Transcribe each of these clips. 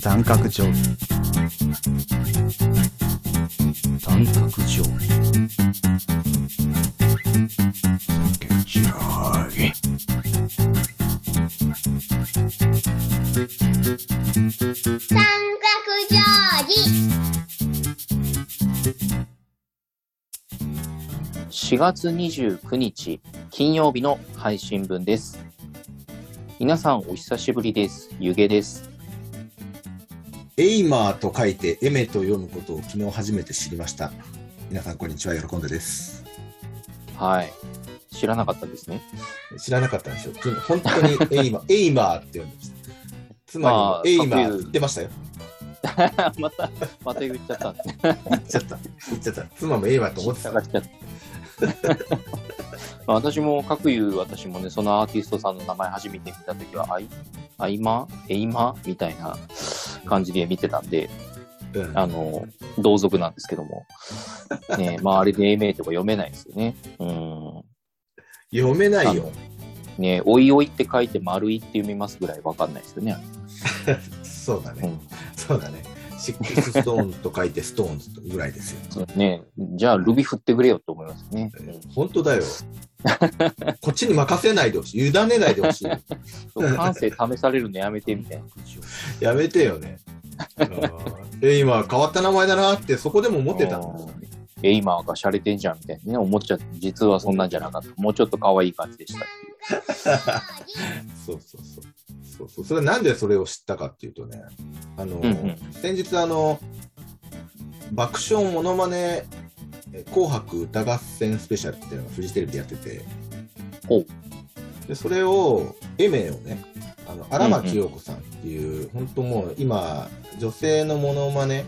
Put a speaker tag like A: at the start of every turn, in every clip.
A: 三角定規三角定規三角定規
B: 三角定規
C: 4月29日金曜日の配信分です。皆さんお久しぶりです。ゆげです。
D: エイマーと書いてエメと読むことを昨日初めて知りました。皆さんこんにちは、喜んでです。
C: はい。知らなかったですね。
D: 知らなかったんですよ。本当にエイマー、エイマーって読んでました。つまり
C: まあ
D: エイマー
C: かっ
D: 言ってましたよ。
C: また、また言っちゃった。
D: 言っちゃった。言っちゃった。妻もエイマーと思ってた。
C: まあ私も、かく言う私もね、そのアーティストさんの名前初めて見たときは、アイ、アイマエイマみたいな感じで見てたんで、
D: うん
C: あの、同族なんですけども。ねまああれで A 名とか読めないですよね。うん。
D: 読めないよ。
C: ね OIOIって書いてマルイって読みますぐらいわかんないですよね。
D: そうだね。
C: うん
D: そうだね。シックスストーンと書いてストーンズぐらいですよ。
C: そうねじゃあ、ルビ振ってくれよと思いますね。うん
D: 本当だよ。こっちに任せないでほしい。委ねないでほしい。
C: 感性試されるのやめてみたいな。
D: やめてよね。エイマー変わった名前だなってそこでも思ってたの。
C: エイマーが洒落てんじゃんみたいなね、思っちゃって、実はそんなんじゃなかった。もうちょっと可愛い感じでした。
D: そうそうそう。そうそう。それなんでそれを知ったかっていうとね、あの、
C: うんうん
D: 先日あの、爆笑モノマネえ紅白歌合戦スペシャルっていうのがフジテレビでやってて、でそれを、エメをね、あの荒牧陽子さんっていう、本当もう今、女性のモノマネ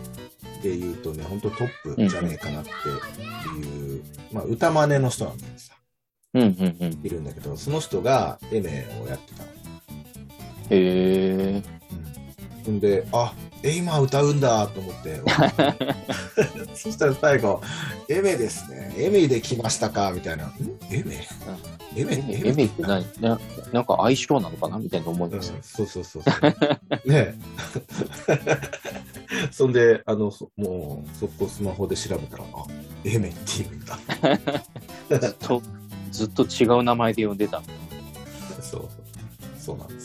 D: で言うとね、本当トップじゃねえかなっていう、まあ歌真似の人なんだけどさ、
C: うんうんうん。
D: いるんだけど、その人がエメをやってたの。
C: へえ。
D: ほんで、あえ、今歌うんだと思って、そしたら最後、エメですね、エメで来ましたかみたいな、ん？エメ？エメ
C: エメって何ななんか相性なのかなみたいな思うん
D: うん。そうそうそうそう。ねえ。そんで、あの、そもう、速攻スマホで調べたら、あ、エメって言うんだ。
C: ずっと、ずっと違う名前で呼んでた。
D: そう。そうなんですよ。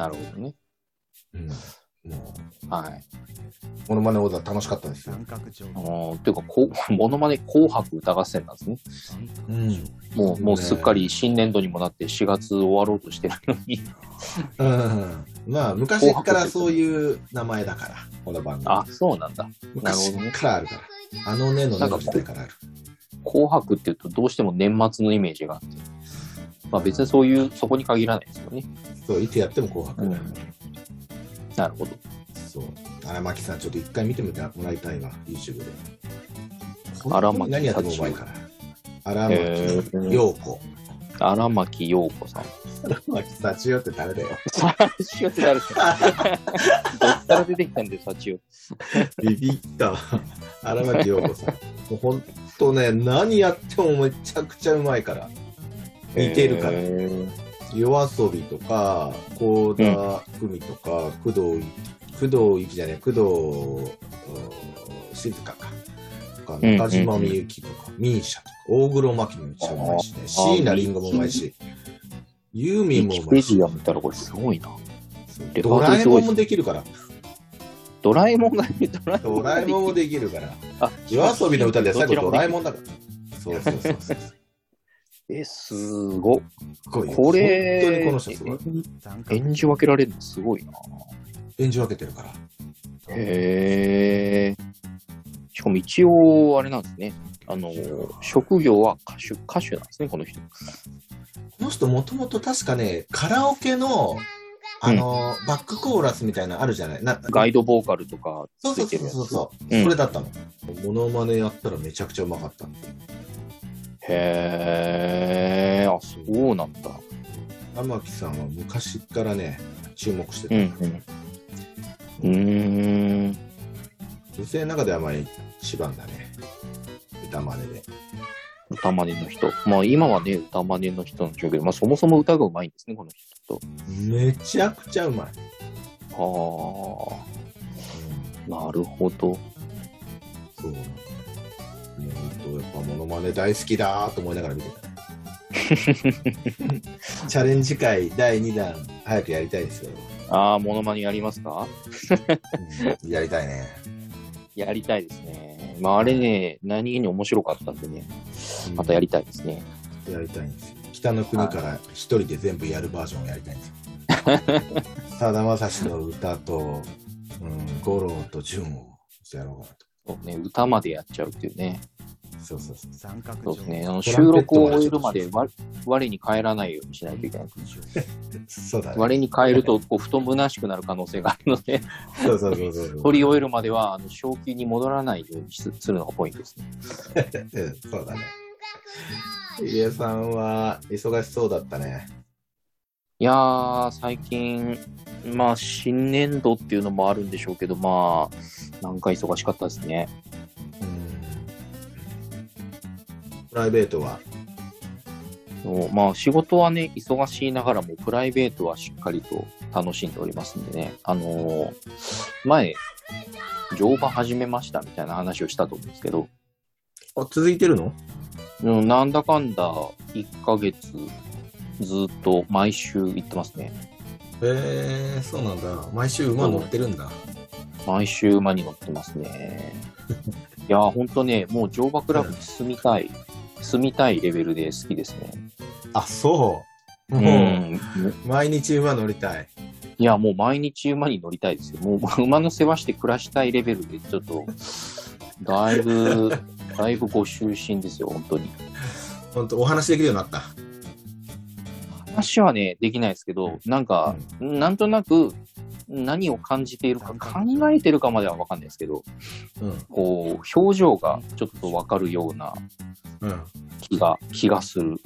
C: なるほどね。
D: うん。も
C: はい。
D: う、モノマネオーダー楽しかったんですよ。
A: 三角定規
C: あーっていうか、こう、モノマネ紅白歌合戦なんですね。
D: うん。
C: もう、もうすっかり新年度にもなって4月終わろうとしてるのに。
D: うん。まあ、昔からそういう名前だから、この番組。
C: あ、そうなんだ。なる
D: 昔
C: ほどね。
D: からあるから。あのねのねの時代からある。
C: 紅白っていうとどうしても年末のイメージがあって。まあ別にそういう、そこに限らないですよね。
D: そう、いつやっても紅白だよね。
C: なるほど。
D: そう。荒牧さん、ちょっと一回見てみてもらいたいわ、YouTube で。
C: 荒牧
D: 何やってもうまいから。荒
C: へ
D: 牧
C: ー
D: 陽子。
C: 荒牧陽子さん。
D: 荒牧幸代って誰だよ。
C: サチオって誰ですかどっから出てきたんだよ、サチオ。
D: ビビった。荒牧陽子さん。もうほんとね、何やってもめちゃくちゃうまいから。似てるから。
C: へ
D: 夜遊びとか、幸田久美とか、工藤い、工藤ゆきじゃねえ、工藤うん静香か。とか、
C: うん
D: 中島みゆきとか、ミーシャとか、大黒摩季もめっちゃうまいしね、椎名林檎もうまいし、ユーミンもうまいし
C: キペディア、見たらこれすごいな。
D: ドラえもんもできるから、
C: ドラえもんが、ドラえも
D: ド
C: んが
D: ラえもんもできるから、
C: あ、
D: 夜遊びの歌で最後ドラえ
C: ん。
D: もんだから。そうそうそうそう。す
C: え、すごっ。
D: ごいよ
C: これ、
D: 本当にこの人すごい。
A: 三角
C: 演じ分けられるのすごいな。
D: 演じ分けてるから。
C: へえ。しかも一応、あれなんですね。あの、職業は歌手、歌手なんですね、この人。
D: この人もともと確かね、カラオケの、あの、バックコーラスみたいなのあるじゃない？な
C: ガイドボーカルとか
D: そう。そうそうそう、う
C: ん
D: それだったの。モノマネやったらめちゃくちゃうまかった。
C: へえ、あ、そうなんだ。
D: 天木さんは昔からね、注目してた。
C: うんうん。うーん。
D: 女性の中ではまあ一番だね。歌真似で。
C: 歌真似の人。まあ今はね、歌真似の人なんでしょうけど、まあそもそも歌がうまいんですね、この人と。
D: めちゃくちゃうまい。
C: ああ、なるほど。
D: そうなの。もう本当やっぱモノマネ大好きだーと思いながら見てたね。チャレンジ会第2弾、早くやりたいですよ。
C: ああ、モノマネやりますか？
D: うんやりたいね。
C: やりたいですね。まああれね、何気に面白かったんでね、またやりたいですね。
D: やりたいんですよ。北の国から一人で全部やるバージョンをやりたいんですよ。さだまさしの歌と、うん、五郎と純をやろうかなと。
C: そうね、歌までやっちゃうっていうね。
D: そうそうそう。
A: 三角
C: そうですね。あの収録を終えるまでわ我に帰らないようにしないといけない。
D: そうだね。
C: 我に帰るとこうふと虚しくなる可能性があるので、
D: そうそうそうそう。
C: 取り終えるまではあの正気に戻らないようにすするのがポイントですね。
D: う んそうだね。入江さんは忙しそうだったね。
C: いやー、最近、まあ、新年度っていうのもあるんでしょうけど、まあ、なんか忙しかったですね。
D: プライベートは？
C: そうまあ、仕事はね、忙しいながらも、プライベートはしっかりと楽しんでおりますんでね、あのー前、乗馬始めましたみたいな話をしたと思うんですけど、
D: あ、続いてるの？
C: うんなんだかんだ1ヶ月ずっと毎週行ってますね。
D: へえそうなんだ。毎週馬乗ってるんだ。
C: 毎週馬に乗ってますね。いやー、ほんとね、もう乗馬クラブに住みたい、住みたいレベルで好きですね。
D: あ、そう。
C: う
D: もう、
C: ん。
D: 毎日馬乗りたい。
C: いや、もう毎日馬に乗りたいですよ。もう馬の世話して暮らしたいレベルで、ちょっと、だいぶ、だいぶご就寝ですよ、本当に。
D: 本当お話できるようになった。
C: 話はね、できないですけど、なんか、なんとなく、何を感じているか、考えてるかまでは分かんないですけど、
D: うん。
C: こう、表情がちょっと分かるような
D: うん。
C: 気が、気がする。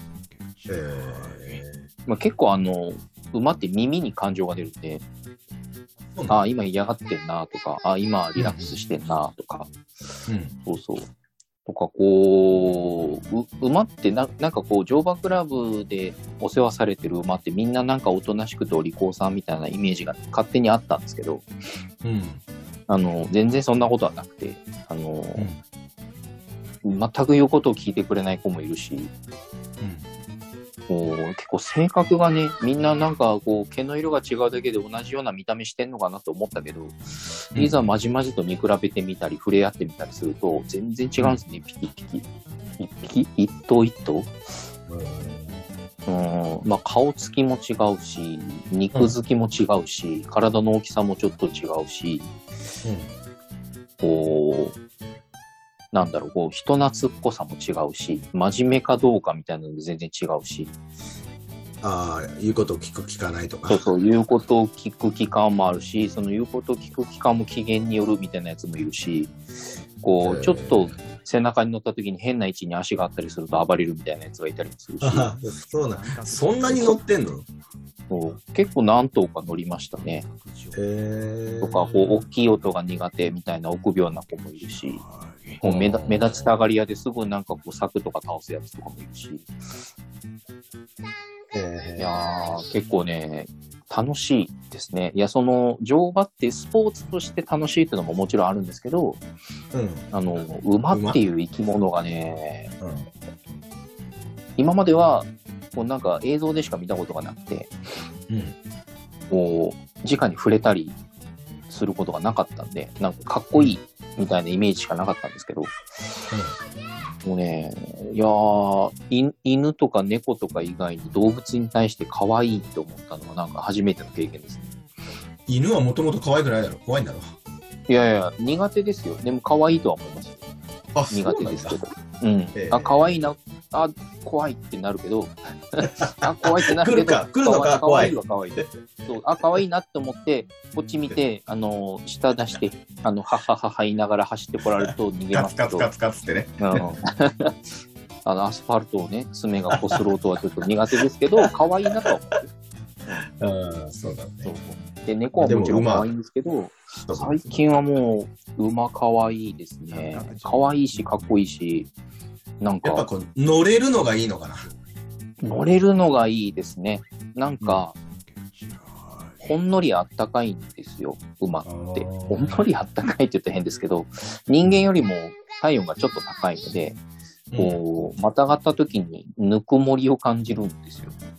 D: え
C: まあ、結構あの、馬って耳に感情が出るんで、
D: ー、
C: あ今嫌がってんなとか、あ今リラックスしてんなとか、
D: うん。
C: そうそう。とか、こう、う馬ってな、なんかこう、乗馬クラブでお世話されてる馬ってみんななんかおとなしくてお利口さんみたいなイメージが勝手にあったんですけど、
D: うん。
C: あの、全然そんなことはなくて、あの、全く言うことを聞いてくれない子もいるし、こう結構性格がね、みんななんかこう毛の色が違うだけで同じような見た目してんのかなと思ったけど、
D: うん。
C: いざまじまじと見比べてみたり、触れ合ってみたりすると、全然違うんですね、ピキピキ。一匹、一頭一頭。うん、まあ顔つきも違うし、肉付きも違うし、体の大きさもちょっと違うし、こう、なんだろう、こう、人懐っこさも違うし、真面目かどうかみたいなのも全然違うし、
D: ああ、言うことを聞く聞かないとか。
C: そうそう、言うことを聞く期間もあるし、その言うことを聞く期間も機嫌によるみたいなやつもいるし、こう、ちょっと背中に乗った時に変な位置に足があったりすると暴れるみたいなやつがいたりもするし、
D: ああ、そうなん。そんなに乗ってんの？
C: そう結構何頭か乗りましたね。
D: えー、
C: とか、こう、大きい音が苦手みたいな臆病な子もいるし、こう目だ目立ちたがり屋ですぐなんかこう柵とか倒すやつとかもいるし、
D: え
C: いやー、結構ね、楽しいですね。いや、その、乗馬ってスポーツとして楽しいっていうのももちろんあるんですけど、
D: ー、うん。
C: あの、馬っていう生き物がね、
D: うん。
C: 今までは、こうなんか映像でしか見たことがなくて、
D: うん。
C: こう、直に触れたりすることがなかったんで、なんかかっこいいみたいなイメージしかなかったんですけど、もうね、いや犬とか猫とか以外に動物に対して可愛いと思ったのはなんか初めての経験ですね。
D: 犬はもともと可愛くないだろ怖いんだろ
C: いやいや、苦手ですよ。でも可愛いとは思います苦手ですけど。うん。
D: ええ
C: あ、可愛いな。あ、怖いってなるけど、あ、怖いってなるけど、
D: 来るか来るのか怖い
C: 可愛いは可愛い。そう、あ、可愛いなって思って、こっち見て、あの、舌出して、あの、はははは言いながら走ってこられると逃げ
D: カ
C: ますけど、
D: ツカツカツカツってね。
C: うん。あの、アスファルトをね、爪がこする音はちょっと苦手ですけど、可愛いなとは思ってる。
D: うん、そうだ
C: そう
D: ね。
C: で、猫はもちろん可愛いんですけど、最近はもう、馬可愛いですね。可愛いし、かっこいいし、なんか、
D: やっぱこう、乗れるのがいいのかな。
C: 乗れるのがいいですね。なんか、ほんのりあったかいんですよ、馬って。ほんのりあったかいって言ったら変ですけど、人間よりも体温がちょっと高いので、こう、またがった時にぬくもりを感じるんですよ。
D: うん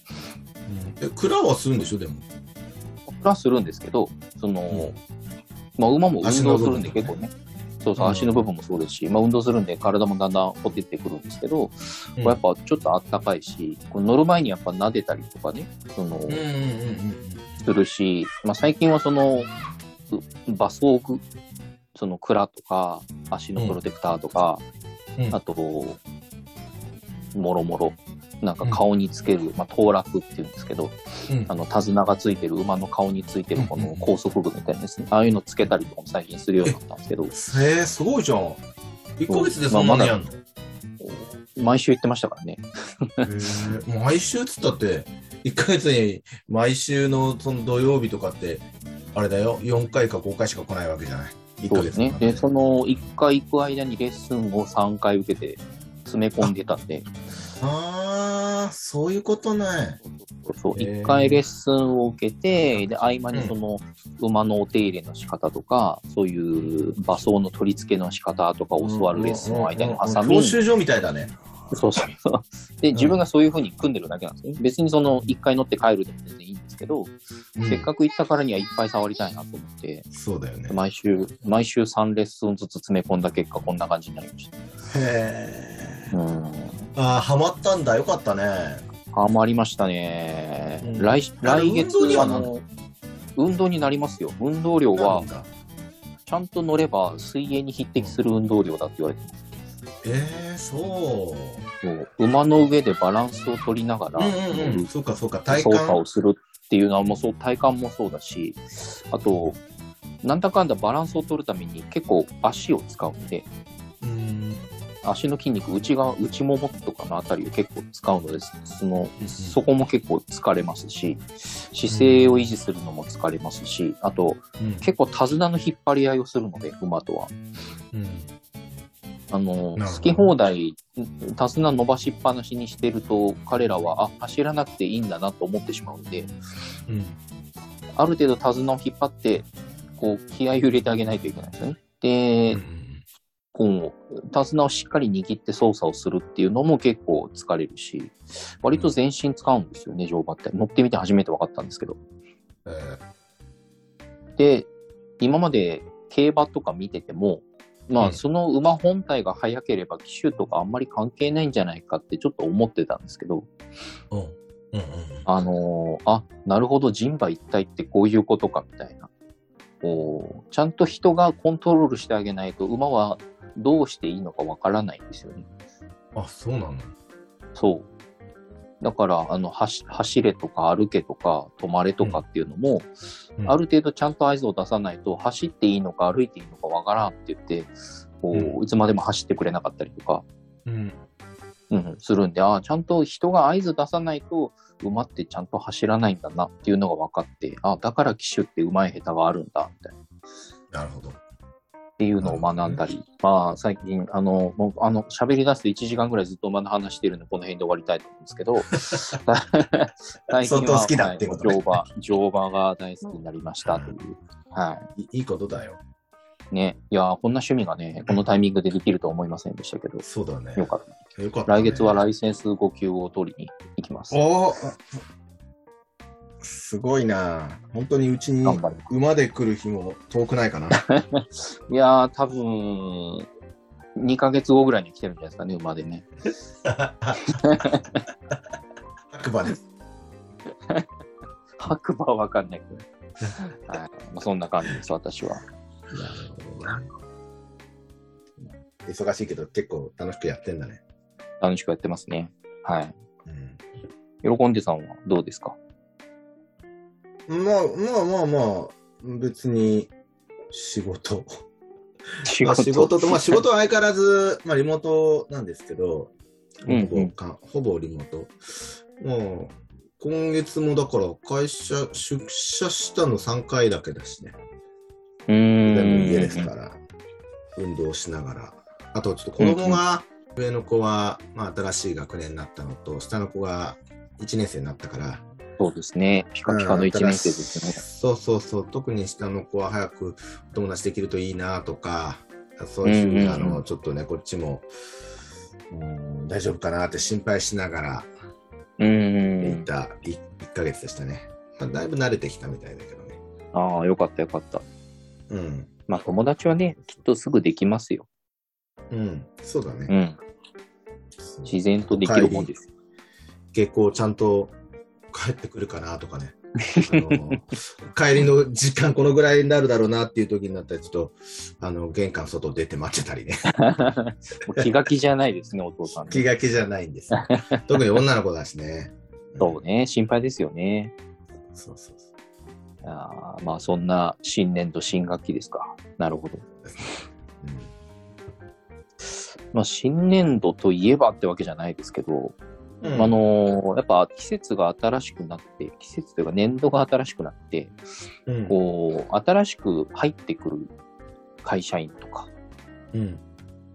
D: え、クラはするんでしょ、でも。
C: プラスするんですけど、その、
D: うん。
C: まあ、馬も運動するんで結構ね、そうそう、
D: うん。
C: 足の部分もそうですし、まあ、運動するんで体もだんだんほてってくるんですけど、やっぱちょっとあったかいし、こう乗る前にやっぱ撫でたりとかね、その、するし、まあ、最近はその、う馬装具、その蔵とか、足のプロテクターとか、
D: うん。
C: あと、もろもろ、なんか顔につける、まあ、当落っていうんですけど、
D: うん。
C: あの、手綱がついてる馬の顔についてるこの高速具みたいなですね、ああいうのつけたりとかも最近するようになったんですけど、
D: へえ、すごいじゃん。1ヶ月でそんなにやんの、
C: 毎週言ってましたからね。
D: 毎週っつったって、1ヶ月に毎週のその土曜日とかって、あれだよ、4回か5回しか来ないわけじゃない。1ヶ
C: そうですね。で、その1回行く間にレッスンを3回受けて詰め込んでたんで、
D: ああ、そういうことね。
C: そう、
D: へー
C: 1回レッスンを受けて、で、合間にその馬のお手入れの仕方とか、そういう馬装の取り付けの仕方とか教わるレッスンの間に挟み
D: 教、習所みたいだね。
C: そうそうそう。で、自分がそういう風に組んでるだけなんですよね。別にその1回乗って帰るでも全然いいんですけど、せっかく行ったからにはいっぱい触りたいなと思って、
D: そうだよね。
C: 毎週、毎週3レッスンずつ詰め込んだ結果、こんな感じになりました。
D: へえ。
C: うん。
D: ああ、ハマったんだ。よかったね。
C: ハマりましたね。
D: うん
C: 来来月
D: 運動には
C: あの運動になりますよ。運動量は
D: なんだ？
C: ちゃんと乗れば水泳に匹敵する運動量だって言われてます。
D: ええそう。
C: そう馬の上でバランスを取りながら、
D: うんうんうん。そうかそうか。体
C: 操作
D: 感。
C: をするっていうのはもうそう体幹もそうだし、あと、なんだかんだバランスを取るために結構足を使うんで、
D: うん。
C: 足の筋肉、内側、内ももとかのあたりを結構使うのです。その
D: うん、
C: そこも結構疲れますし、姿勢を維持するのも疲れますし、あと、
D: うん
C: 結構手綱の引っ張り合いをするので、馬とは。
D: うん
C: あの、好き放題、手綱伸ばしっぱなしにしてると、彼らは、あ、走らなくていいんだなと思ってしまうんで、
D: うん。
C: ある程度手綱を引っ張って、こう、気合を入れてあげないといけないんですよね。で、こう、手綱をしっかり握って操作をするっていうのも結構疲れるし、割と全身使うんですよね、乗馬って。乗ってみて初めて分かったんですけど。
D: え
C: で、今まで競馬とか見てても、まあ、
D: うん
C: その馬本体が速ければ騎手とかあんまり関係ないんじゃないかってちょっと思ってたんですけど、
D: ーうん。うんうん
C: あのーあ、なるほど、人馬一体ってこういうことかみたいな。こうちゃんと人がコントロールしてあげないと馬はどうしていいのかわからないんですよね。
D: うん。あ、そうなの？
C: そう。だから、あの、走走れとか歩けとか止まれとかっていうのも、
D: うん
C: ある程度ちゃんと合図を出さないと、走っていいのか歩いていいのかわからんって言って、こう、
D: う
C: いつまでも走ってくれなかったりとか、
D: うん。
C: うん、するんで、ああ、ちゃんと人が合図出さないと、馬ってちゃんと走らないんだなっていうのが分かって、ああ、だから騎手って上手い下手があるんだ、みたいな。
D: なるほど。
C: っていうのを学んだり、まあ最近、あの、もう、あの、喋り出すと1時間ぐらいずっと話してるんで、この辺で終わりたいと思うんですけど、最近は
D: 相当好きだってことね
C: はい乗馬、乗馬が大好きになりましたという。はい
D: いいことだよ。
C: い。ね。いやー、こんな趣味がね、このタイミングでできるとは思いませんでしたけど、
D: そうだね。
C: よかった。
D: よかったね
C: 来月はライセンス5級を取りに行きます。
D: おーすごいな本当にうちに馬で来る日も遠くないかな。
C: いやー、多分、2ヶ月後ぐらいに来てるんじゃないですかね、馬でね。
D: 白馬です。
C: 白馬はわかんないけど。はい。まあ、そんな感じです、私は。
D: 忙しいけど結構楽しくやってんだね。
C: 楽しくやってますね。はい。
D: うん、
C: 喜んでさんはどうですか？
D: まあまあまあまあ、別に仕事。
C: 仕
D: まあ仕事と、まあ仕事は相変わらず、まあリモートなんですけど、
C: うんうん
D: ほぼかほぼリモート。もう、今月もだから会社出社したの3回だけだしね。
C: うーん。
D: 家ですから、運動しながら。あとちょっと子供が上の子は、まあ、新しい学年になったのと、下の子が1年生になったから、
C: そうですね。ピカピカの1年生ですね。
D: そうそうそう、特に下の子は早くお友達できるといいなとか、そういうふう
C: んうん
D: あの、ちょっとね、こっちも、うん、大丈夫かなって心配しながら
C: うん
D: いた 1, ヶ月でしたね。まあ、だいぶ慣れてきたみたいだけどね。
C: ああ、よかったよかった。
D: うん。
C: まあ友達はね、きっとすぐできますよ。
D: うん、そうだね。
C: うん。自然とできるもんです。
D: 下校ちゃんと帰ってくるかなとかね。帰りの時間このぐらいになるだろうなっていう時になったらちょっとあの玄関外出て待ってたりね
C: 気が気じゃないですね、お父さんね。
D: 気が気じゃないんですよ特に女の子だしね
C: そうね、心配ですよね。
D: そうそうそう
C: あーまあそんな新年度新学期ですか。なるほど。まあ新年度といえばってわけじゃないですけど、
D: うん。
C: あのーやっぱ季節が新しくなって、季節というか年度が新しくなって、
D: うん。
C: こう、新しく入ってくる会社員とか、
D: うん。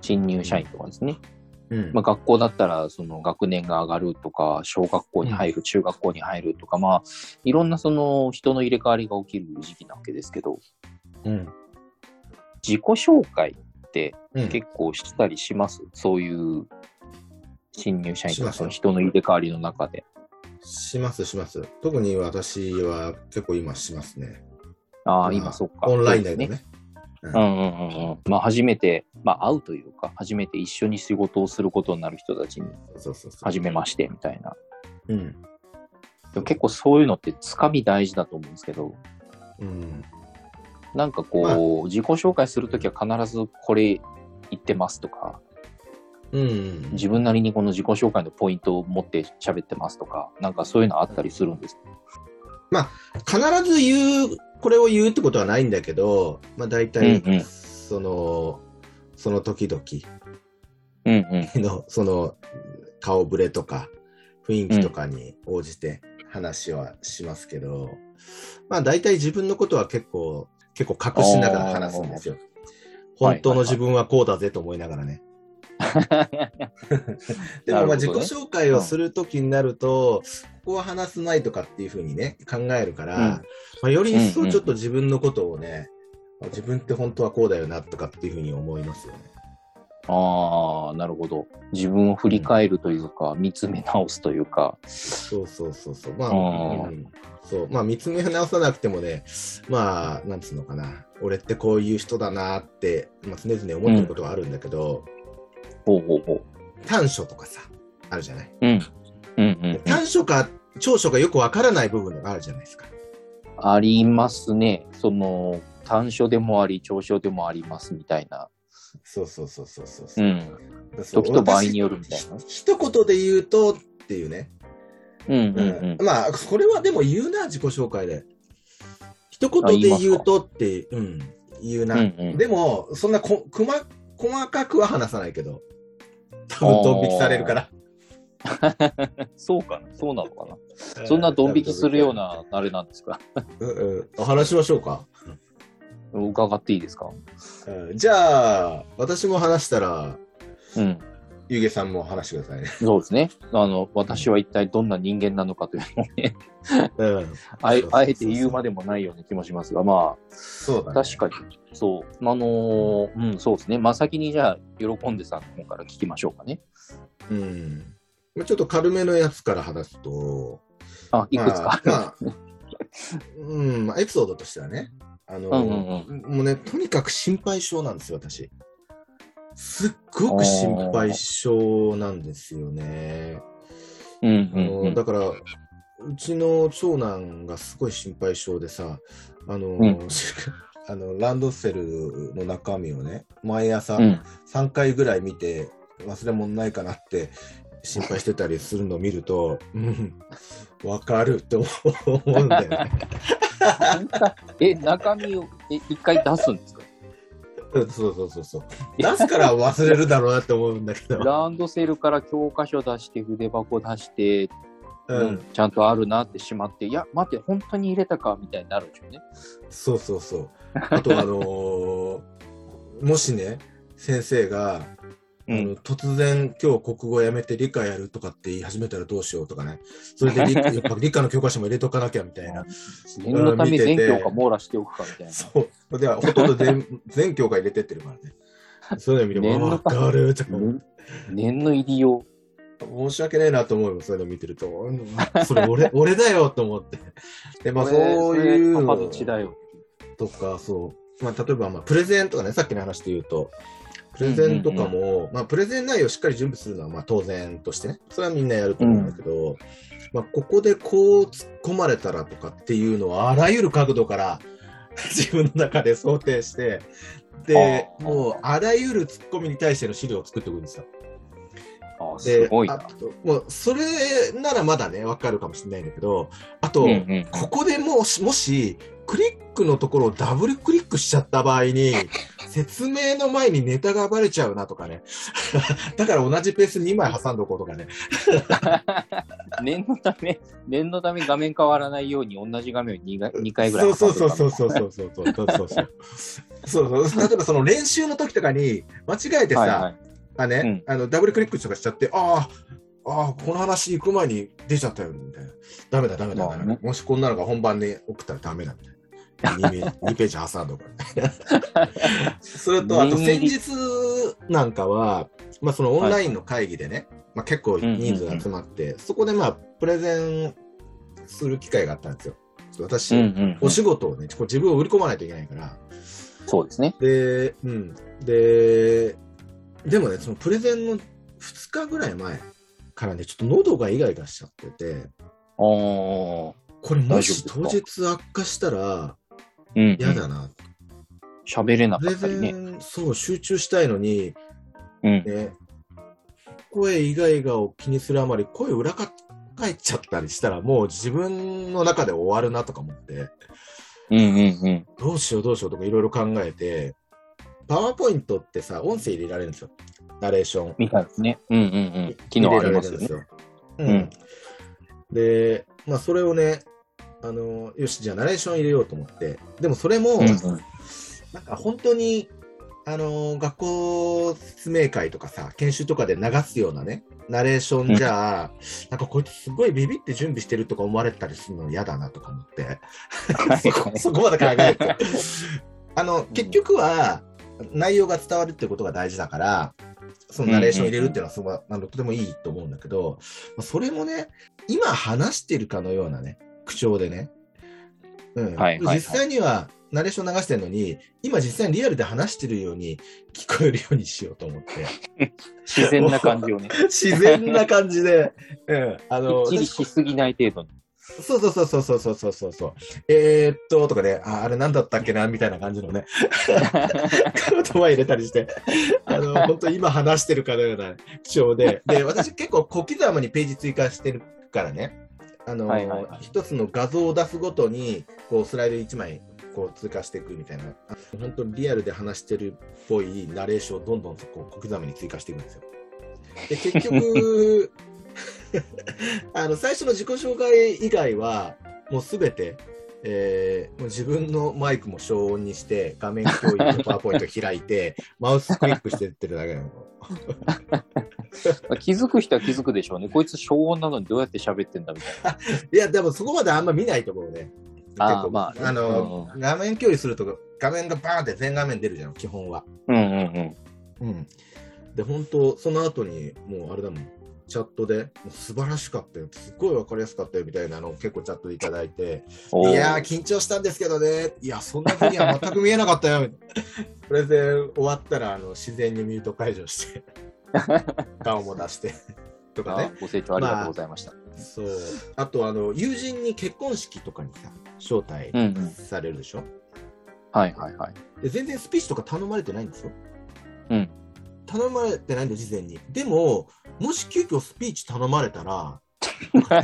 C: 新入社員とかですね。
D: うん。
C: まあ、学校だったら、その学年が上がるとか、小学校に入る、中学校に入るとか、まあ、いろんなその人の入れ替わりが起きる時期なわけですけど、
D: うん。
C: 自己紹介って
D: うん。
C: 結構したりします、そういう新入社員とかその人の入れ替わりの中で。
D: しますします。特に私は結構今しますね。
C: ああ、
D: まあ
C: 今そっか。
D: オンラインだけどね。
C: そうん。うんうんうん。まあ初めて、まあ会うというか、初めて一緒に仕事をすることになる人たちに、
D: そうそうそう。
C: 初めましてみたいな。
D: うん。
C: でも結構そういうのってつかみ大事だと思うんですけど、
D: うん。
C: なんかこう、自己紹介するときは必ずこれ言ってますとか、
D: うん
C: 自分なりにこの自己紹介のポイントを持って喋ってますとか、なんかそういうのあったりするんです。
D: 必ず言う、これを言うってことはないんだけど、まあ大体、
C: うんうん
D: その、その時々
C: うんうん。
D: の、その、顔ぶれとか、雰囲気とかに応じて話はしますけど、まあ大体自分のことは結構、結構隠しながら話すんですよ。
C: ー
D: 本当の自分はこうだぜと思いながらね。でもまあ自己紹介をするときになると、ここは話すないとかっていうふうにね、考えるから、
C: うん
D: まあ、より一
C: うんうん
D: 層ちょっと自分のことをね、あ自分って本当はこうだよなとかっていうふうに思いますよね。
C: ああ、なるほど。自分を振り返るというか、見つめ直すというか。
D: そうそうそうそう。まあ、
C: うん
D: うんそう。まあ見つめ直さなくてもね、まあ、なんつうのかな。俺ってこういう人だなって、まあ、常々思ってることはあるんだけど、
C: ほうほうほう。
D: 短所とかさ、あるじゃない？
C: うん。うんうん、うん。
D: 短所か長所かよくわからない部分があるじゃないですか。
C: ありますね。その、短所でもあり、長所でもありますみたいな。
D: そうそうそうそうそうそうう。
C: ん。
D: そう
C: 時と場合によるみたいな
D: 一言で言うとっていうね。
C: うんうん
D: う
C: うん。
D: まあ、これはでも言うな、自己紹介で。一言で言うとって、うん、言うな。
C: うんうん
D: でも、そんなこくま細かくは話さないけど、多分ドン引きされるから。
C: そうかなそうなのかなそんなドン引きするような、あれなんですか？
D: うんうん。お話しましょうか。
C: 伺っていいですか？
D: うんじゃあ、私も話したら、
C: うん。
D: ゆうげさんも話してくださいね。
C: そうですね。あの、私は一体どんな人間なのかというのをね、
D: うん。
C: ああえて言うまでもないような気もしますが、ま
D: そうだ
C: あ、
D: ね。
C: 確かに、そう。あのーうん、そうですね。まあ、先にじゃあ、喜んでさんの方から聞きましょうかね。
D: うん。まあちょっと軽めのやつから話すと、
C: あ、いくつか。
D: まあ、まあ うん、まあエピソードとしてはね、あの、
C: うんうん
D: もうね、とにかく心配性なんですよ、私。すっごく心配性なんですよね。
C: うんうんうん。
D: だから、うちの長男がすごい心配性でさ、あの、
C: ん
D: あのランドセルの中身をね、毎朝
C: うん
D: 3回ぐらい見て、忘れ物ないかなって心配してたりするのを見ると、うん、わかるって思うんだよね。
C: え、中身を、え、一回出すんですか？
D: そうそうそうそう。出すから忘れるだろうなって思うんだけど。
C: ランドセルから教科書出して、筆箱出して、
D: う
C: うんん、ちゃんとあるなってしまって、いや、待って、本当に入れたかみたいになるんでしょうね。
D: そうそうそう。あと、あのー もしね、先生が、
C: うん
D: あの突然今日国語やめて理科やるとかって言い始めたらどうしようとかね。それで理 理科の教科書も入れとかなきゃみたいな。
C: 念のため全教科網羅しておくかみたいな。
D: そう。では、ほとんど全 全教科入れてってるからね。そういうの見ても、わかるとか、
C: 念念の入りよ
D: 申し訳ないなと思うよ、そういうの見てると。うんそれ俺、俺だよと思って。で、まあそういうの。とか、そう。まあ例えば、まあプレゼンとかね、さっきの話で言うと、プレゼンとかも、まあプレゼン内容をしっかり準備するのはまあ当然としてね、それはみんなやると思うんだけど、まあここでこう突っ込まれたらとかっていうのはあらゆる角度から 自分の中で想定して、で、もうあらゆる突っ込みに対しての資料を作っておくんですよ。
C: あす
D: で、
C: ごい
D: もうそれならまだね、わかるかもしれないんだけど、あと、
C: うんうん
D: ここでもし、もし、クリックのところをダブルクリックしちゃった場合に、説明の前にネタがバレちゃうなとかね。だから同じペース2枚挟んでおこうとかね。
C: 念のため、念のため画面変わらないように同じ画面を 2, が2回ぐらい
D: そうそうそうそうそうそうそうそうそう。そうそう。例えばその練習の時とかに間違えてさ、
C: はいはい。
D: あね、あのダブルクリックとかしちゃって、ああ、ああ、この話行く前に出ちゃったよ、みたいな。ダメだ、ダメだ、ダメだ。もしこんなのが本番で送ったらダメだ、みたいな。2, ペ2ページ挟んどく。それと、あと先日なんかは、まあそのオンラインの会議でね、まあ結構人数が集まって、そこでまあプレゼンする機会があったんですよ。私、
C: うんうんうん
D: お仕事をね、こう自分を売り込まないといけないから、
C: そうですね。
D: で、うん。で、でもね、そのプレゼンの2日ぐらい前からね、ちょっと喉がイガイガしちゃってて、
C: おー。
D: これもし当日悪化したら
C: うん、うん。
D: 嫌だな。
C: 喋れな
D: プレゼ
C: かったりね。
D: ン、そう、集中したいのに、
C: うん。
D: ね、声イガイガを気にするあまり、声裏か返っちゃったりしたら、もう自分の中で終わるなとか思って、
C: うんうんうん。
D: どうしようどうしようとかいろいろ考えて、パワーポイントってさ、音声入れられるんですよ。ナレーション。
C: みたいですね。うんうんうん。機能ありますよね。
D: よ。う
C: うんん。
D: で、まあ、それをね、あの、よし、じゃあナレーション入れようと思って、でもそれも、
C: うんうん。
D: なんか本当に、あの、学校説明会とかさ、研修とかで流すようなね、ナレーションじゃあ、なんかこいつすごいビビって準備してるとか思われたりするの嫌だなとか思って、そこそこまで考えて。あの、結局は、内容が伝わるってことが大事だから、そのナレーション入れるっていうのはすごい、あのとてもいいと思うんだけど、まあそれもね、今話してるかのようなね、口調でね、うん。
C: はいはいはい。
D: 実際にはナレーション流してるのに、今実際にリアルで話してるように聞こえるようにしようと思って、
C: 自然な感じをね。
D: 自然な感じで、うん、あ
C: き
D: の
C: っ、ちりしすぎない程度に。
D: そうそうそうそうそうそうそうそう。えー、っと、とかね、あ、あれなんだったっけな、みたいな感じのね、言葉入れたりして、あの、本当今話してるかのような口調で、で、私結構小刻みにページ追加してるからね、あの、
C: はいはいはい。
D: 一つの画像を出すごとに、こう、スライド1枚、こう、追加していくみたいな、あ本当にリアルで話してるっぽいナレーションをどんどんこう小刻みに追加していくんですよ。で、結局、あの、最初の自己紹介以外は、もうすべて、えーもう自分のマイクも消音にして、画面共有のパワーポイント開いて、マウスクリックしてってるだけなの。
C: ま あ気づく人は気づくでしょうね。こいつ消音なのにどうやって喋ってんだみたい
D: いや、でもそこまであんま見ないと思うね。
C: あー
D: 結構
C: まあね
D: あの、画面共有すると、画面がバーンって全画面出るじゃん、基本は。
C: な。うんうんうん。
D: うん。で、本当その後に、もうあれだもん、チャットで、もう素晴らしかったよ、すっごいわかりやすかったよみたいなのを結構チャットでいただいて、いやー、緊張したんですけどね、いや、そんな風には全く見えなかったよ、プレゼン終わったら、あの自然にミュート解除して、顔も出して、とかね。
C: あご清聴ありがとうございました。
D: そう。あと、あの、友人に結婚式とかにさ、招待
C: うんうん
D: されるでしょ、
C: はいはいはい。
D: で全然スピーチとか頼まれてないんですよ。
C: うん。
D: 頼まれてないんだよ、事前に。でも、もし急遽スピーチ頼まれたら、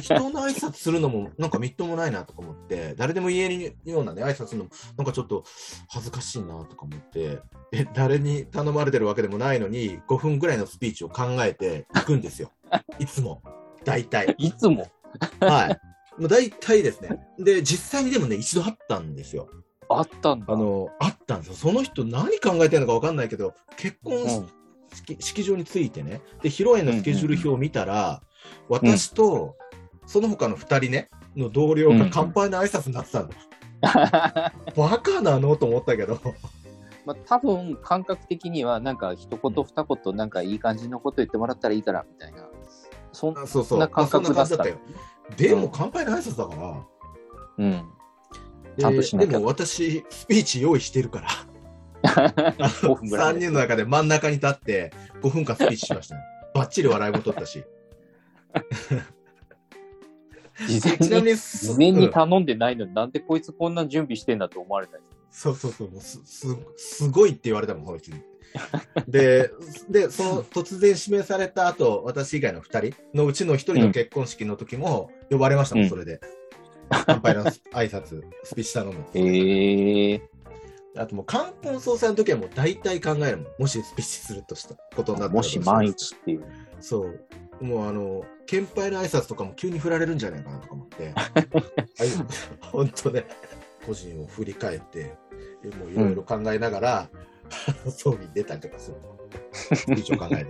D: 人の挨拶するのもなんかみっともないなとか思って、誰でも言えるようなね、挨拶するのもなんかちょっと恥ずかしいなとか思って、え、誰に頼まれてるわけでもないのに、5分ぐらいのスピーチを考えていくんですよ。いつも。大体。
C: いつも？
D: はい。もう大体ですね。で、実際にでもね、一度あったんですよ。
C: あったんだ。
D: あの、あったんですよ。その人何考えてるのかわかんないけど、結婚し
C: うん
D: 式式場に着いてね、で、披露宴のスケジュール表を見たら、私と、その他の2人ね、の同僚が乾杯の挨拶になってたの。バカなのと思ったけど。
C: まあ、多分感覚的には、なんか一言二言、なんかいい感じのこと言ってもらったらいいからみたいな、そんな感覚
D: だった
C: だ
D: よ。でも、乾杯の挨拶だから。
C: うん、
D: で
C: ちゃんとしなきゃ
D: でも私、スピーチ用意してるから。
C: 5分ぐらい
D: 3人の中で真ん中に立って5分間スピーチしましたね。バッチリ笑いも取ったし。
C: 事前
D: ちなみ
C: に事前に
D: うん
C: 頼んでないのに、なんでこいつこんな準備してんだと思われたり
D: そうそうそう、もうすすすごいって言われたもん、この人に。で、で、その突然指名された後、私以外の2人のうちの1人の結婚式の時も呼ばれましたもん、
C: うん
D: それで。乾杯の挨拶、スピーチ頼む。
C: へえ
D: あともう冠婚葬祭の時はもう大体考えるもん。もしスピーチするとしたことになったら
C: もし万一っていう。
D: そう。もうあの、献杯の挨拶とかも急に振られるんじゃないかなとか思って。あ本当ね、個人を振り返って、もういろいろ考えながら、葬儀に出たりとかする。スピーチを考えて。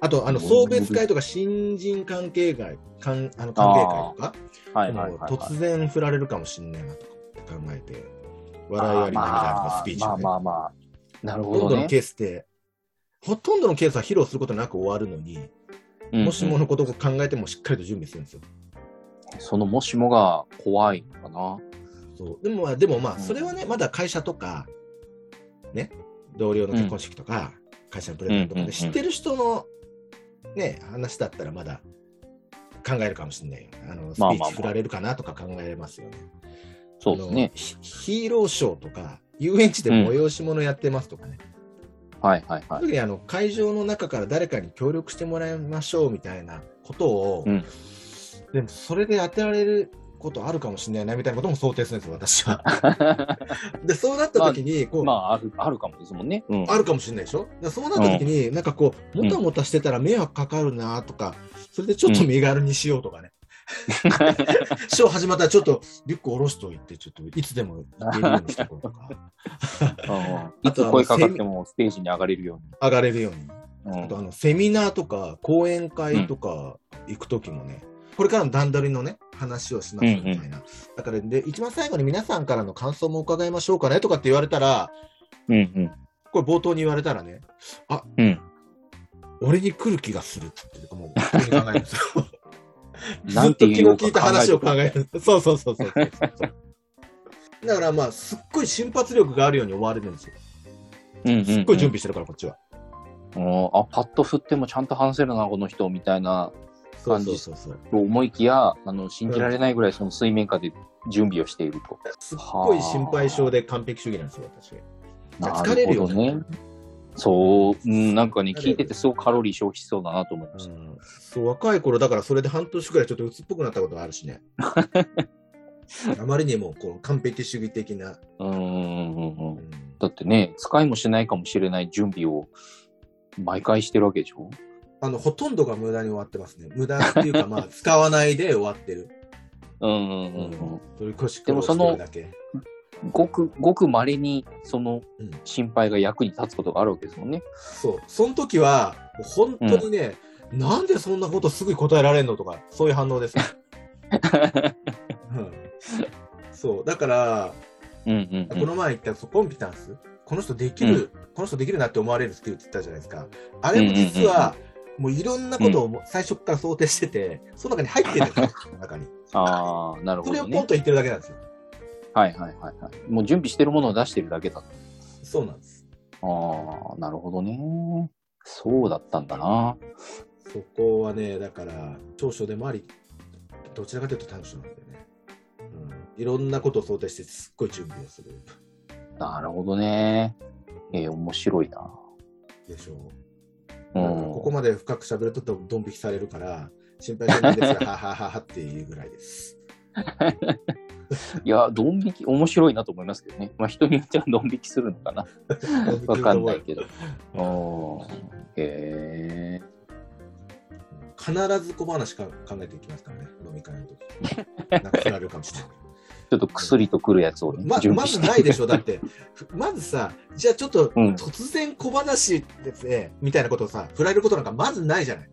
D: あと、あの、送別会とか新人関係会、かんあの関係会とか、
C: はいはいはい、
D: もう突然振られるかもしれないなとか考えて、笑いあり涙ありのスピーチ
C: まあ。まあまあ。なる
D: ほとんどの
C: ほどね。
D: ケースって、ほとんどのケースは披露することなく終わるのに、
C: うんうん
D: もしものことを考えてもしっかりと準備するんですよ。
C: そのもしもが怖いのかな。
D: そうでもまあ、でもまあ、
C: うん
D: それはね、まだ会社とか、ね、同僚の結婚式とか、会社のプレゼントとか
C: うんうんうん
D: で知ってる人の、ね、話だったらまだ考えるかもしれないよ。あのスピ
C: まあまあまあ
D: ーチ振られるかなとか考えますよね。
C: そうですね。
D: ヒヒーローショーとか、遊園地で催し物やってますとかね。
C: はいはいはい。
D: 特にあの会場の中から誰かに協力してもらいましょうみたいなことを、
C: うん
D: でもそれで当てられることあるかもしれないなみたいなことも想定するんですよ、私は。で、そうなった時に、こう、
C: まあ、ある、あるかもですもんね。うん。
D: あるかもしれないでしょ？でそうなった時に、なんかこう、もたもたしてたら迷惑かかるなとか、それでちょっと身軽にしようとかね。ショー始まったらちょっとリュック下ろしといて、ちょっといつでも行けるようにしとこうとか、
C: うんいつ声かかってもステージに上がれるよ
D: 上がれるように。
C: うに。うん
D: あとあのセミナーとか講演会とか行く時もね、これからの段取りのね、話をしますみたいな。だからで、一番最後に皆さんからの感想も伺いましょうかねとかって言われたら、
C: うんうん。
D: これ冒頭に言われたらね、あ、
C: うん
D: 俺に来る気がするって言って、もう考えるんですよ。
C: なんて言おうか
D: ずっと気の利いた話を考える。そうそうそうそう。だからまあ、すっごい瞬発力があるように思われるんですよ。
C: うんうんうん
D: すっごい準備してるから、こっちは。
C: うんあ、パッと振ってもちゃんと話せるな、この人、みたいな、
D: そうそうそうそう。
C: と思いきや、あの、信じられないぐらいその水面下で準備をしていると。
D: すっごい心配性で完璧主義なんですよ、私。
C: な
D: 疲れるよ
C: ね。そう、うん、なんかね、聞いててすごくカロリー消費しそうだなと思いました。
D: うん。そう若い頃だからそれで半年くらいちょっと鬱っぽくなったことがあるしね。あまりにもこう完璧主義的な、
C: うんだってね、使いもしないかもしれない準備を毎回してるわけでしょ？
D: あのほとんどが無駄に終わってますね。無駄っていうかまあ使わないで終わってる、
C: うんうんうんうん。でもそのごく、ごく稀にその
D: うん
C: 心配が役に立つことがあるわけですもんね。
D: そうその時は本当にね、なんでそんなことすぐ答えられんのとかそういう反応です、うんそうだから
C: うんうんうん。
D: この前言ったコンピタンス、この人できる、この人できるなって思われるスキルって言ったじゃないですか。あれも実は、もういろんなことを最初から想定してて、その中に入ってるんですよ、中に。
C: ああ、なるほどね
D: それをポン。と言ってるだけなんですよ。
C: はいはいはいはい。もう準備してるものを出してるだけだ。
D: そうなんです。
C: ああ、なるほどね。そうだったんだな。
D: そこはね、だから、長所でもあり、どちらかというと短所なんだよね。うん、いろんなことを想定して、すっごい準備をする
C: なるほどね。えー、面白いな。
D: でしょう。
C: うん。
D: ここまで深く喋るとドン引きされるから、心配してないですが、ははははっていうぐらいです。
C: いや、ドン引き、面白いなと思いますけどね。まあ人によってはドン引きするのかな。わかんないけど。うん。へえ。
D: 必ず小話か考えていきますからね、飲み会の時。なんか振られるかもしれない。
C: ちょっと薬とくるやつをね、
D: まま。ずないでしょ、だって。ふまずさ、じゃあちょっと
C: うん
D: 突然小話ですね、みたいなことをさ、振られることなんかまずないじゃない。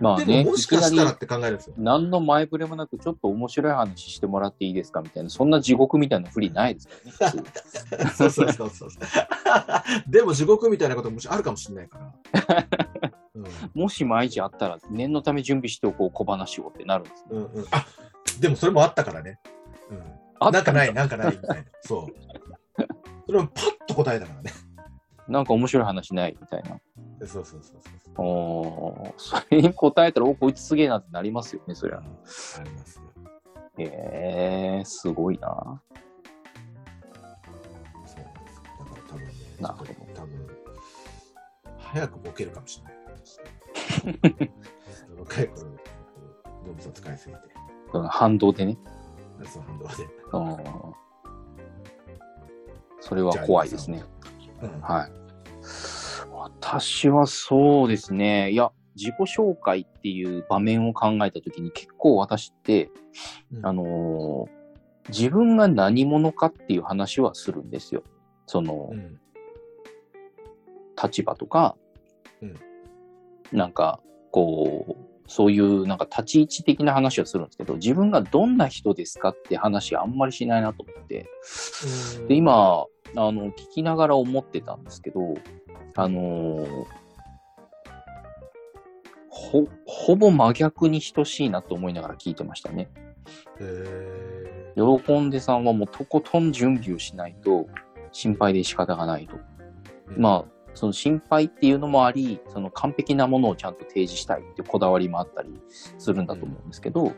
C: まあね、
D: でももしかしたらって考えるんですよ。
C: 何の前触れもなく、ちょっと面白い話してもらっていいですかみたいな、そんな地獄みたいなふりないですからね。
D: そうそうそうそう。でも地獄みたいなこともあるかもしれないから。うん
C: もし毎日あったら、念のため準備しておこう、小話をってなるんですね。
D: うんうん、あでもそれもあったからね。うん、なんかない、なんかないみたいな。そう。それもパッと答えたからね。
C: なんか面白い話ないみたいな。
D: そうそうそうそう。
C: おーそれに答えたら、お、こいつすげえなってなりますよね、そりゃ。
D: ありますよ。
C: へえー、すごいな。
D: そうなんですよ。だから多分ね、
C: なるほど
D: 多分、早くボケるかもしれない。若い頃、動物を使いすぎて、
C: 反動でね。
D: その反動で。
C: うんそれは怖いですね。
D: うん
C: はい。私はそうですね。いや、自己紹介っていう場面を考えたときに結構私って、
D: うん
C: あのー自分が何者かっていう話はするんですよ。その、
D: うん
C: 立場とか、
D: うん
C: なんか、こう、そういうなんか立ち位置的な話をするんですけど、自分がどんな人ですかって話はあんまりしないなと思って、で、今、あの、聞きながら思ってたんですけど、あのーほ、ほぼ真逆に等しいなと思いながら聞いてましたね。
D: へ
C: 喜んでさんはもうとことん準備をしないと心配で仕方がないと。
D: ー
C: まあ、その心配っていうのもあり、その完璧なものをちゃんと提示したいっていうこだわりもあったりするんだと思うんですけど、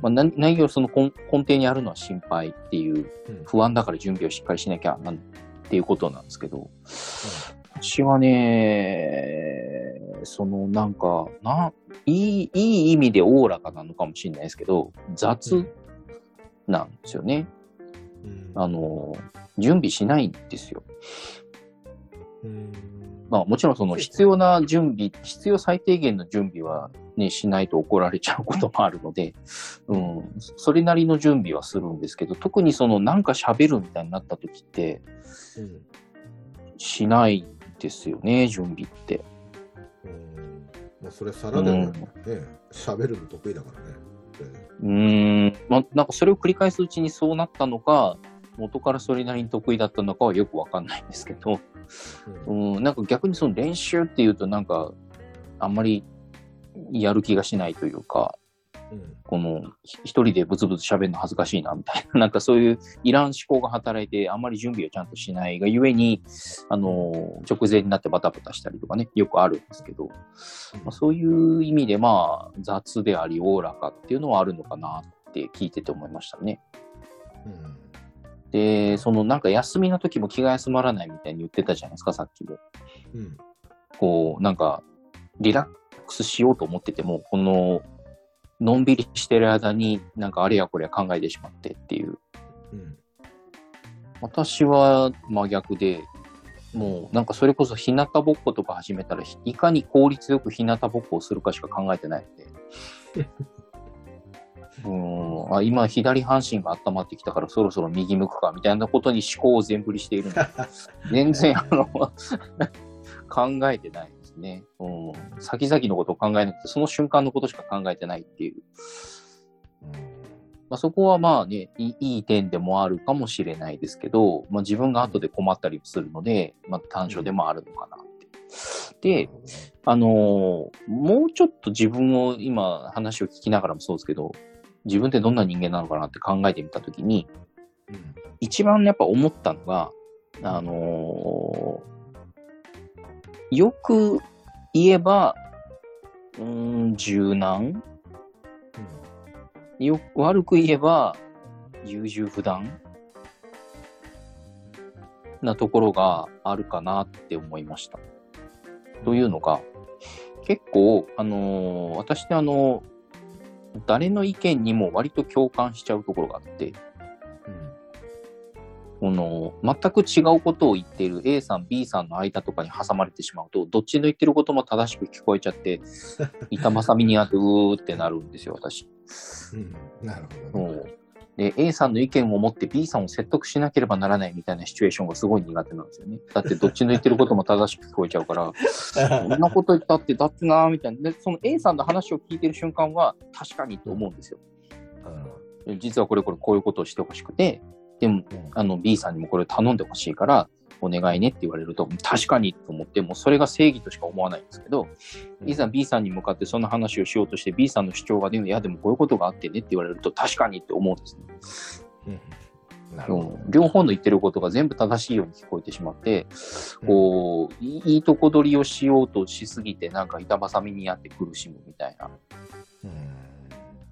C: まあ、な何よりその根根底にあるのは心配っていう
D: うん。
C: 不安だから準備をしっかりしなきゃなんっていうことなんですけど、私はね、そのなんか、な、いい、いい意味でおおらかなのかもしれないですけど、雑なんですよね。
D: うん。
C: あの、準備しないんですよ。
D: うん。
C: まあもちろんその必要な準備、必要最低限の準備はね、しないと怒られちゃうこともあるので、うん、それなりの準備はするんですけど、特にそのなんか喋るみたいになった時って、
D: うん
C: しないですよね、準備って。
D: うん。まあ、それ、皿でもね、喋るの得意だからね。
C: うーん、まあなんかそれを繰り返すうちにそうなったのか、元からそれなりに得意だったのかはよくわかんないんですけど、
D: うん。
C: うん、なんか逆にその練習っていうとなんか、あんまりやる気がしないというか、
D: うん。
C: このひ一人でブツブツ喋るの恥ずかしいなみたいな、なんかそういういらん思考が働いて、あんまり準備をちゃんとしないがゆえに、あの、直前になってバタバタしたりとかね、よくあるんですけど、まあ、そういう意味でまあ雑でありおおらかっていうのはあるのかなって聞いてて思いましたね。
D: うん
C: で、そのなんか休みの時も気が休まらないみたいに言ってたじゃないですか、さっきで。
D: うん
C: こう、なんか、リラックスしようと思ってても、この、のんびりしてる間に、なんかあれやこれや考えてしまってっていう。
D: うん
C: 私は真逆で、もうなんかそれこそ日向ぼっことか始めたら、いかに効率よく日向ぼっこをするかしか考えてないので。うーんあ今、左半身が温まってきたからそろそろ右向くかみたいなことに思考を全振りしているので、全然あの 考えてないですね、うん。先々のことを考えなくて、その瞬間のことしか考えてないっていう。まあ、そこはまあねいい、いい点でもあるかもしれないですけど、まあ、自分が後で困ったりするので、まあ、短所でもあるのかなって。で、あのーもうちょっと自分を今話を聞きながらもそうですけど、自分ってどんな人間なのかなって考えてみたときに、
D: うん
C: 一番やっぱ思ったのが、あのーよく言えば、うーん、柔軟？よ悪く言えば、優柔不断？なところがあるかなって思いました。というのが、結構、あのー私ってあの誰の意見にも割と共感しちゃうところがあって、この、全く違うことを言っている A さん、B さんの間とかに挟まれてしまうと、どっちの言ってることも正しく聞こえちゃって、板挟みにあって、うーってなるんですよ、私。
D: うんうんなるほどね。
C: うんで、A さんの意見を持って B さんを説得しなければならないみたいなシチュエーションがすごい苦手なんですよね。だってどっちの言ってることも正しく聞こえちゃうから、そんなこと言ったって、だってなーみたいな。で、その A さんの話を聞いてる瞬間は、確かにと思うんですよ。実はこれこれこういうことをしてほしくて、でも、あの B さんにもこれ頼んでほしいから、お願いねって言われると、確かにと思って、もうそれが正義としか思わないんですけど、いざ B さんに向かってその話をしようとして、B さんの主張が出るいや、でもこういうことがあってねって言われると、確かにって思うんですね。
D: うん。なるほど。
C: うん両方の言ってることが全部正しいように聞こえてしまって、こう、いいいとこ取りをしようとしすぎて、なんか板挟みにやって苦しむみたいな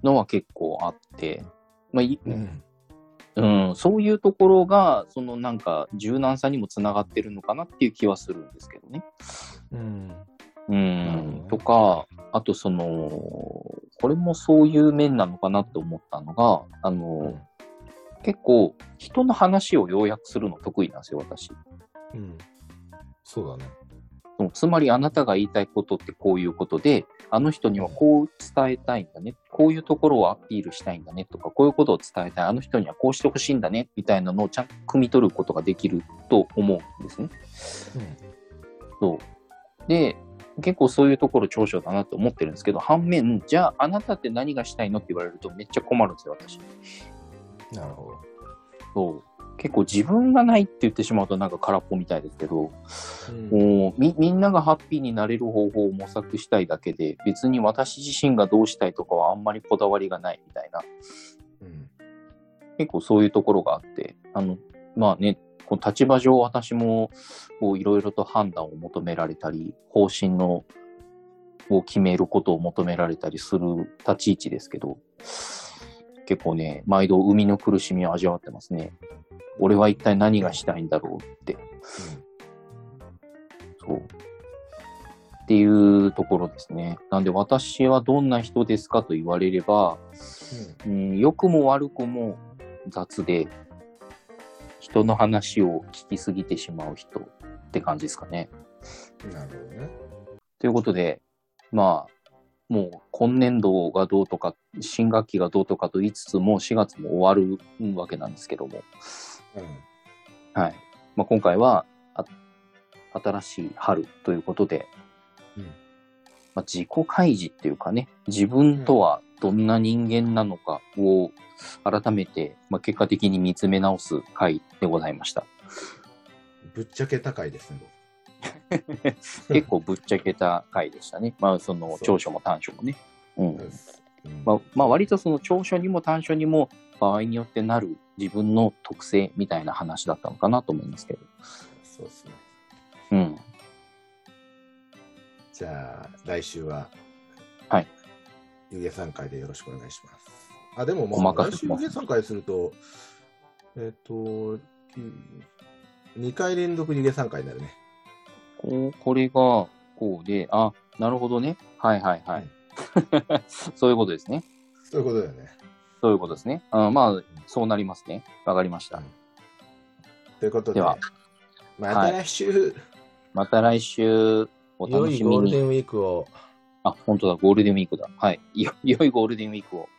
C: のは結構あって、まあい
D: うん
C: うん、そういうところが、そのなんか柔軟さにもつながってるのかなっていう気はするんですけどね。
D: うん
C: うん
D: ね、
C: とか、あとその、これもそういう面なのかなって思ったのが、あの、結構人の話を要約するの得意なんですよ、私。
D: うんそうだね。
C: そのつまりあなたが言いたいことってこういうことで、あの人にはこう伝えたいんだね、こういうところをアピールしたいんだねとか、こういうことを伝えたい、あの人にはこうしてほしいんだねみたいなのをちゃんと汲み取ることができると思うんですね。そう。で、結構そういうところ長所だなと思ってるんですけど、反面、じゃああなたって何がしたいのって言われるとめっちゃ困るんですよ、私。
D: なるほど。
C: そう。結構自分がないって言ってしまうとなんか空っぽみたいですけど、
D: うん。
C: もうみみんながハッピーになれる方法を模索したいだけで、別に私自身がどうしたいとかはあんまりこだわりがないみたいな、
D: うん。
C: 結構そういうところがあって、あの、まあね、この立場上私もいろいろと判断を求められたり、方針のを決めることを求められたりする立ち位置ですけど、結構ね、毎度生みの苦しみを味わってますね。俺は一体何がしたいんだろうって。そう。っていうところですね。なんで私はどんな人ですかと言われれば、うん、良くも悪くも雑で、人の話を聞きすぎてしまう人って感じですかね。
D: うんなるほどね。
C: ということで、まあ、もう今年度がどうとか、新学期がどうとかと言いつつも、4月も終わるわけなんですけども、
D: うん
C: はい。まあ、今回はあ、新しい春ということで、
D: うん
C: まあ、自己開示っていうかね、自分とはどんな人間なのかを改めて、まあ、結果的に見つめ直す回でございました。
D: ぶっちゃけ高いですね。
C: 結構ぶっちゃけた回でしたね。まあ、その長所も短所もね。うん。まあ、まあ、割とその長所にも短所にも場合によってなる自分の特性みたいな話だったのかなと思いますけど。
D: そうですね。
C: うん。
D: じゃあ、来週は、
C: はい。
D: 湯気3回でよろしくお願いします。あ、でも
C: お
D: まあ、来週湯気3回すると、えっ、と、2回連続湯気3回になるね。
C: こう、これが、こうで、あ、なるほどね。はいはいはい。そういうことですね。
D: そういうことだよね。
C: そういうことですね。あまあ、そうなりますね。わかりました。
D: ということで、
C: では
D: また来週、
C: また来週、お
D: 良
C: 楽しみに。
D: いゴールデンウィークを。
C: あ、本当だ、ゴールデンウィークだ。はい。よ 良いゴールデンウィークを。